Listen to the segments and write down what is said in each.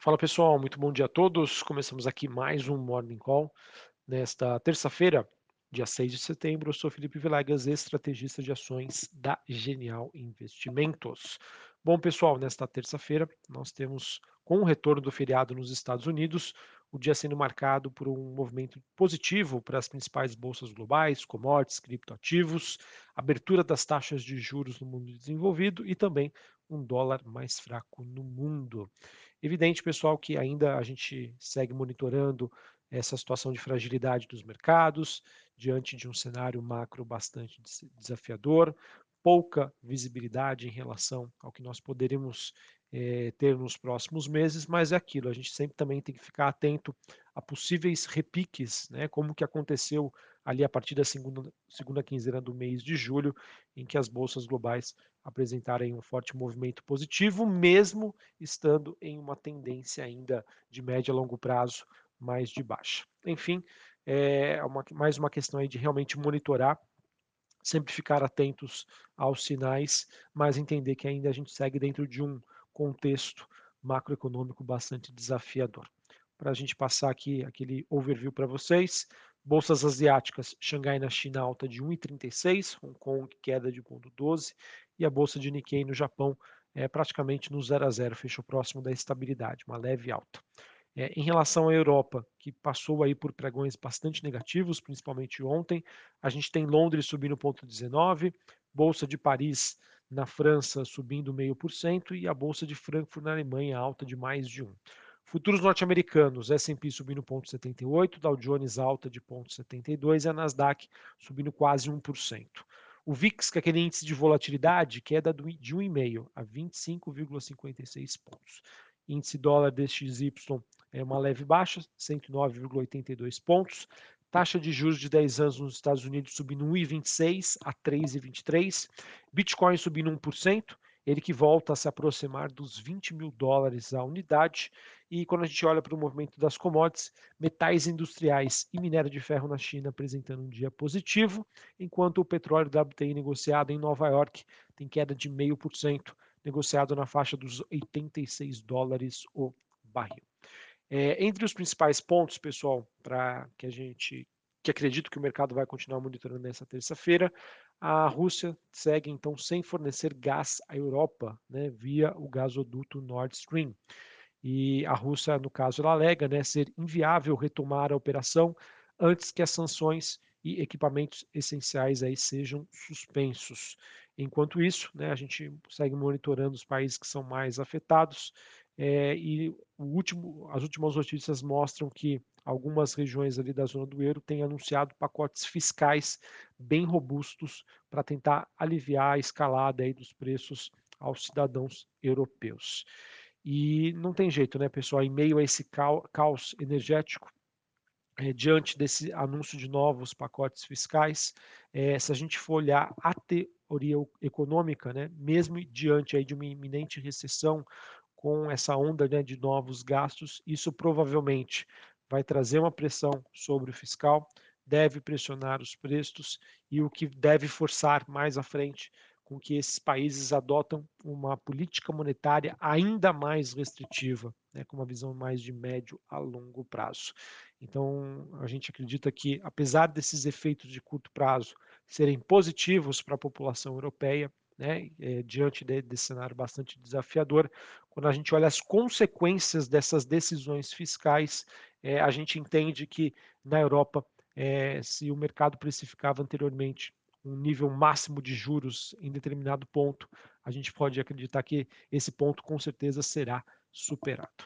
Fala pessoal, muito bom dia a todos. Começamos aqui mais um Morning Call nesta terça-feira, dia 6 de setembro. Eu sou Felipe Vilegas, estrategista de ações da Genial Investimentos. Bom, pessoal, nesta terça-feira nós temos, com o retorno do feriado nos Estados Unidos, o dia sendo marcado por um movimento positivo para as principais bolsas globais, commodities, criptoativos, abertura das taxas de juros no mundo desenvolvido e também um dólar mais fraco no mundo. Evidente, pessoal, que ainda a gente segue monitorando essa situação de fragilidade dos mercados, diante de um cenário macro bastante desafiador, pouca visibilidade em relação ao que nós poderemos é, ter nos próximos meses, mas é aquilo, a gente sempre também tem que ficar atento a possíveis repiques, né, como que aconteceu ali a partir da segunda, segunda quinzena do mês de julho, em que as bolsas globais apresentarem um forte movimento positivo, mesmo estando em uma tendência ainda de médio a longo prazo mais de baixa. Enfim, é uma, mais uma questão aí de realmente monitorar, sempre ficar atentos aos sinais, mas entender que ainda a gente segue dentro de um contexto macroeconômico bastante desafiador. Para a gente passar aqui aquele overview para vocês, Bolsas asiáticas, Xangai na China alta de 1,36, Hong Kong queda de 0,12 e a bolsa de Nikkei no Japão é praticamente no 0 a 0, fechou próximo da estabilidade, uma leve alta. É, em relação à Europa, que passou aí por pregões bastante negativos, principalmente ontem, a gente tem Londres subindo 0,19, Bolsa de Paris na França subindo 0,5% e a Bolsa de Frankfurt na Alemanha alta de mais de 1%. Futuros norte-americanos, S&P subindo 0,78, Dow Jones alta de 0,72 e a Nasdaq subindo quase 1%. O VIX, que é aquele índice de volatilidade, queda de 1,5 a 25,56 pontos. Índice dólar DXY é uma leve baixa, 109,82 pontos. Taxa de juros de 10 anos nos Estados Unidos subindo 1,26 a 3,23. Bitcoin subindo 1% ele que volta a se aproximar dos 20 mil dólares a unidade. E quando a gente olha para o movimento das commodities, metais industriais e minério de ferro na China apresentando um dia positivo, enquanto o petróleo WTI negociado em Nova York tem queda de 0,5%, negociado na faixa dos 86 dólares o barril. É, entre os principais pontos, pessoal, para que a gente que acredito que o mercado vai continuar monitorando nessa terça-feira, a Rússia segue então sem fornecer gás à Europa, né, via o gasoduto Nord Stream. E a Rússia, no caso, ela alega né, ser inviável retomar a operação antes que as sanções e equipamentos essenciais aí sejam suspensos. Enquanto isso, né, a gente segue monitorando os países que são mais afetados é, e último, as últimas notícias mostram que algumas regiões ali da zona do euro têm anunciado pacotes fiscais bem robustos para tentar aliviar a escalada aí dos preços aos cidadãos europeus. E não tem jeito, né, pessoal? Em meio a esse caos energético, é, diante desse anúncio de novos pacotes fiscais, é, se a gente for olhar a teoria econômica, né, mesmo diante aí de uma iminente recessão, com essa onda né, de novos gastos, isso provavelmente vai trazer uma pressão sobre o fiscal, deve pressionar os preços e o que deve forçar mais à frente com que esses países adotam uma política monetária ainda mais restritiva, né, com uma visão mais de médio a longo prazo. Então, a gente acredita que, apesar desses efeitos de curto prazo serem positivos para a população europeia, né, é, diante de, desse cenário bastante desafiador, quando a gente olha as consequências dessas decisões fiscais, é, a gente entende que na Europa, é, se o mercado precificava anteriormente um nível máximo de juros em determinado ponto, a gente pode acreditar que esse ponto com certeza será superado.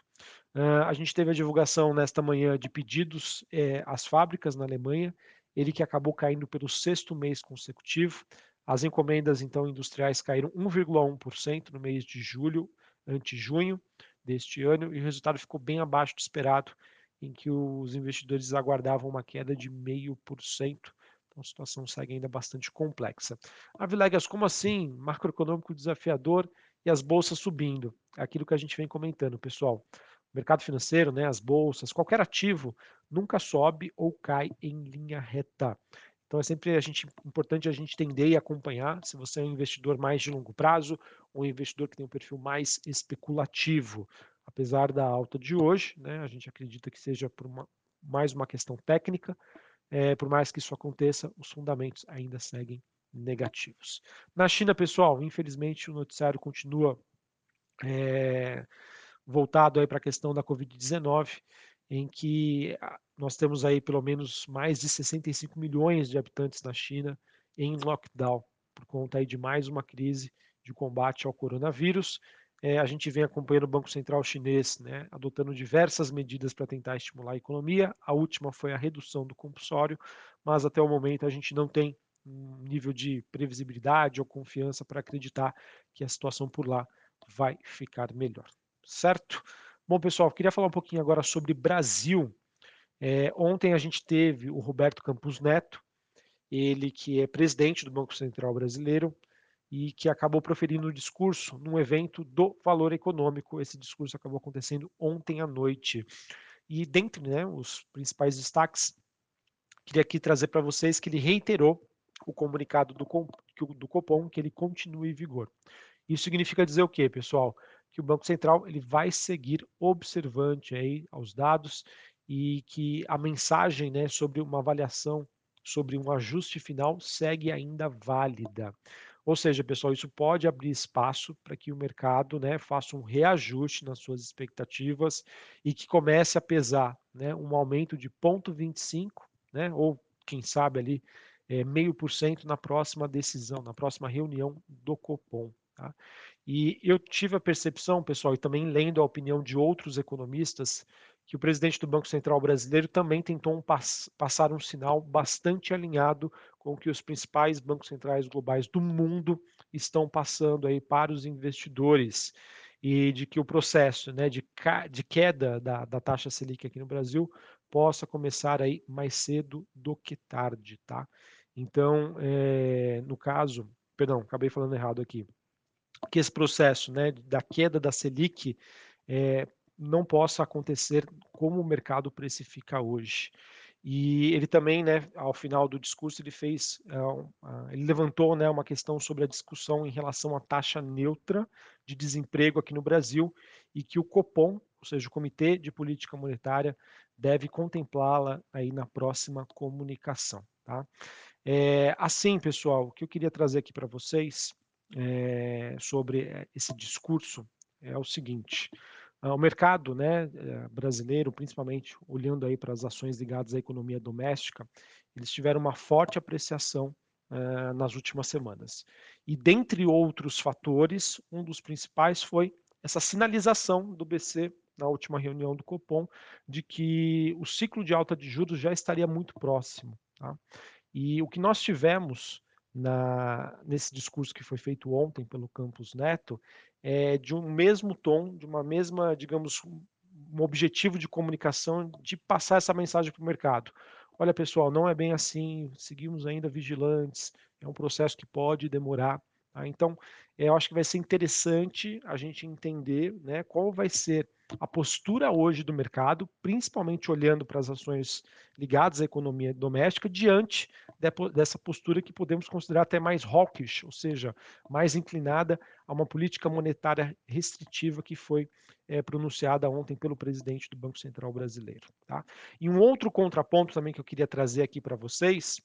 Uh, a gente teve a divulgação nesta manhã de pedidos às fábricas na Alemanha, ele que acabou caindo pelo sexto mês consecutivo. As encomendas, então, industriais caíram 1,1% no mês de julho, ante junho deste ano, e o resultado ficou bem abaixo do esperado, em que os investidores aguardavam uma queda de 0,5%. Então a situação segue ainda bastante complexa. A Vilegas, como assim? Macroeconômico desafiador e as bolsas subindo. Aquilo que a gente vem comentando, pessoal. O mercado financeiro, né, as bolsas, qualquer ativo nunca sobe ou cai em linha reta. Então é sempre a gente, importante a gente entender e acompanhar se você é um investidor mais de longo prazo ou um investidor que tem um perfil mais especulativo. apesar da alta de hoje, né, a gente acredita que seja por uma, mais uma questão técnica, é, por mais que isso aconteça, os fundamentos ainda seguem negativos. Na China, pessoal, infelizmente o noticiário continua é, voltado para a questão da Covid-19, em que nós temos aí pelo menos mais de 65 milhões de habitantes na China em lockdown, por conta aí de mais uma crise de combate ao coronavírus. É, a gente vem acompanhando o Banco Central chinês, né, adotando diversas medidas para tentar estimular a economia. A última foi a redução do compulsório, mas até o momento a gente não tem um nível de previsibilidade ou confiança para acreditar que a situação por lá vai ficar melhor, certo? Bom, pessoal, queria falar um pouquinho agora sobre Brasil. É, ontem a gente teve o Roberto Campos Neto, ele que é presidente do Banco Central Brasileiro e que acabou proferindo um discurso num evento do Valor Econômico. Esse discurso acabou acontecendo ontem à noite. E dentre né, os principais destaques, queria aqui trazer para vocês que ele reiterou o comunicado do, do Copom que ele continue em vigor. Isso significa dizer o quê, pessoal? Que o Banco Central ele vai seguir observante aí aos dados e que a mensagem né, sobre uma avaliação, sobre um ajuste final, segue ainda válida. Ou seja, pessoal, isso pode abrir espaço para que o mercado né, faça um reajuste nas suas expectativas e que comece a pesar né, um aumento de 0,25, né, ou quem sabe ali é, meio por cento na próxima decisão, na próxima reunião do Copom. Tá? E eu tive a percepção, pessoal, e também lendo a opinião de outros economistas, que o presidente do Banco Central brasileiro também tentou um pass passar um sinal bastante alinhado com o que os principais bancos centrais globais do mundo estão passando aí para os investidores e de que o processo né, de, de queda da, da taxa Selic aqui no Brasil possa começar aí mais cedo do que tarde, tá? Então, é, no caso, perdão, acabei falando errado aqui que esse processo né, da queda da Selic é, não possa acontecer como o mercado precifica hoje. E ele também, né, ao final do discurso, ele fez, uh, ele levantou, né, uma questão sobre a discussão em relação à taxa neutra de desemprego aqui no Brasil e que o Copom, ou seja, o Comitê de Política Monetária, deve contemplá-la aí na próxima comunicação, tá? É, assim, pessoal, o que eu queria trazer aqui para vocês é, sobre eh, esse discurso é o seguinte: ah, o mercado né, eh, brasileiro, principalmente olhando aí para as ações ligadas à economia doméstica, eles tiveram uma forte apreciação uh, nas últimas semanas. E dentre outros fatores, um dos principais foi essa sinalização do BC na última reunião do Copom de que o ciclo de alta de juros já estaria muito próximo. Tá? E o que nós tivemos na, nesse discurso que foi feito ontem pelo Campos Neto, é de um mesmo tom, de uma mesma, digamos, um objetivo de comunicação de passar essa mensagem para o mercado. Olha, pessoal, não é bem assim, seguimos ainda vigilantes, é um processo que pode demorar. Tá? Então, eu acho que vai ser interessante a gente entender né, qual vai ser a postura hoje do mercado, principalmente olhando para as ações ligadas à economia doméstica, diante dessa postura que podemos considerar até mais hawkish, ou seja, mais inclinada a uma política monetária restritiva que foi é, pronunciada ontem pelo presidente do Banco Central brasileiro. Tá? E um outro contraponto também que eu queria trazer aqui para vocês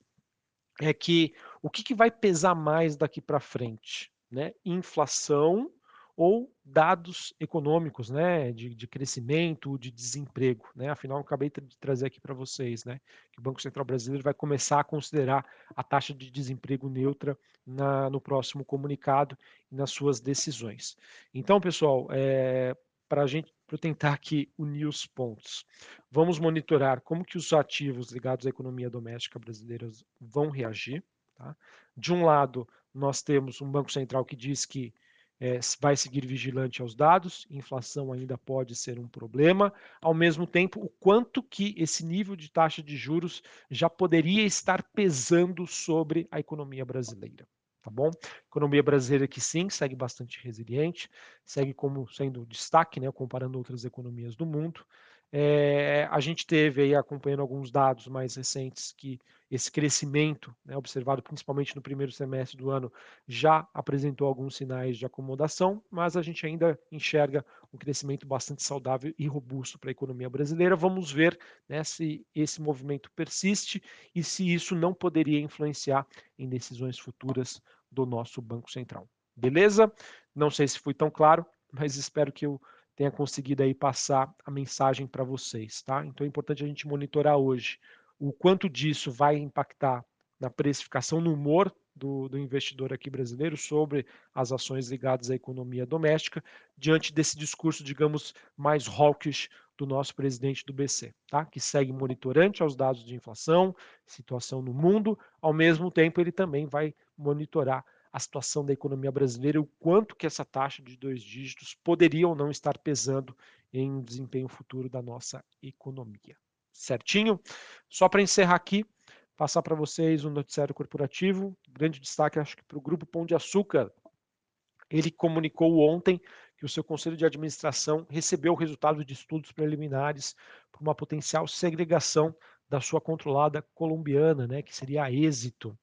é que o que, que vai pesar mais daqui para frente? Né? Inflação ou dados econômicos, né, de, de crescimento, de desemprego, né? Afinal, eu acabei de trazer aqui para vocês, né, que o Banco Central Brasileiro vai começar a considerar a taxa de desemprego neutra na, no próximo comunicado e nas suas decisões. Então, pessoal, é, para a gente para tentar aqui unir os pontos. Vamos monitorar como que os ativos ligados à economia doméstica brasileira vão reagir. Tá? De um lado, nós temos um Banco Central que diz que é, vai seguir vigilante aos dados, inflação ainda pode ser um problema, ao mesmo tempo, o quanto que esse nível de taxa de juros já poderia estar pesando sobre a economia brasileira. Tá bom? Economia brasileira que sim, segue bastante resiliente, segue como sendo destaque, né, comparando outras economias do mundo, Eh, a gente teve aí, acompanhando alguns dados mais recentes, que esse crescimento, né, observado principalmente no primeiro semestre do ano, já apresentou alguns sinais de acomodação, mas a gente ainda enxerga um crescimento bastante saudável e robusto para a economia brasileira. Vamos ver, né, se esse movimento persiste e se isso não poderia influenciar em decisões futuras do nosso Banco Central. Beleza? Não sei se fui tão claro, mas espero que eu tenha conseguido aí passar a mensagem para vocês, tá? Então é importante a gente monitorar hoje o quanto disso vai impactar na precificação, no humor do, do, investidor aqui brasileiro sobre as ações ligadas à economia doméstica, diante desse discurso, digamos, mais hawkish do nosso presidente do BC, tá? que segue monitorante aos dados de inflação, situação no mundo, ao mesmo tempo ele também vai monitorar a situação da economia brasileira o quanto que essa taxa de dois dígitos poderia ou não estar pesando em desempenho futuro da nossa economia. Certinho? Só para encerrar aqui, passar para vocês um noticiário corporativo, grande destaque acho que para o Grupo Pão de Açúcar, ele comunicou ontem que o seu conselho de administração recebeu o resultado de estudos preliminares para uma potencial segregação da sua controlada colombiana, né, que seria a Êxito.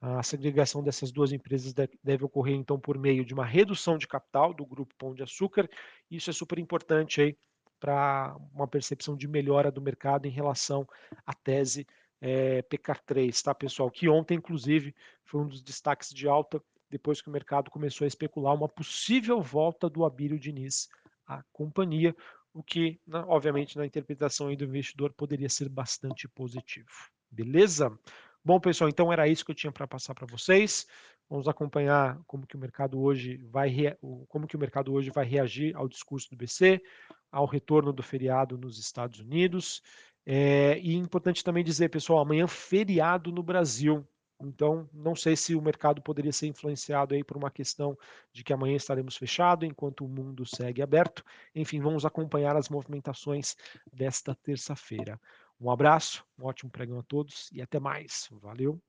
A segregação dessas duas empresas deve ocorrer, então, por meio de uma redução de capital do Grupo Pão de Açúcar. Isso é super importante aí para uma percepção de melhora do mercado em relação à tese é, PK3, tá, pessoal? Que ontem, inclusive, foi um dos destaques de alta depois que o mercado começou a especular uma possível volta do Abílio Diniz à companhia, o que, obviamente, na interpretação do investidor poderia ser bastante positivo. Beleza? Bom, pessoal, então era isso que eu tinha para passar para vocês. Vamos acompanhar como que o mercado hoje vai como que o mercado hoje vai reagir ao discurso do BC, ao retorno do feriado nos Estados Unidos. É, e importante também dizer, pessoal, amanhã feriado no Brasil. Então, não sei se o mercado poderia ser influenciado aí por uma questão de que amanhã estaremos fechados enquanto o mundo segue aberto. Enfim, vamos acompanhar as movimentações desta terça-feira. Um abraço, um ótimo pregão a todos e até mais. Valeu!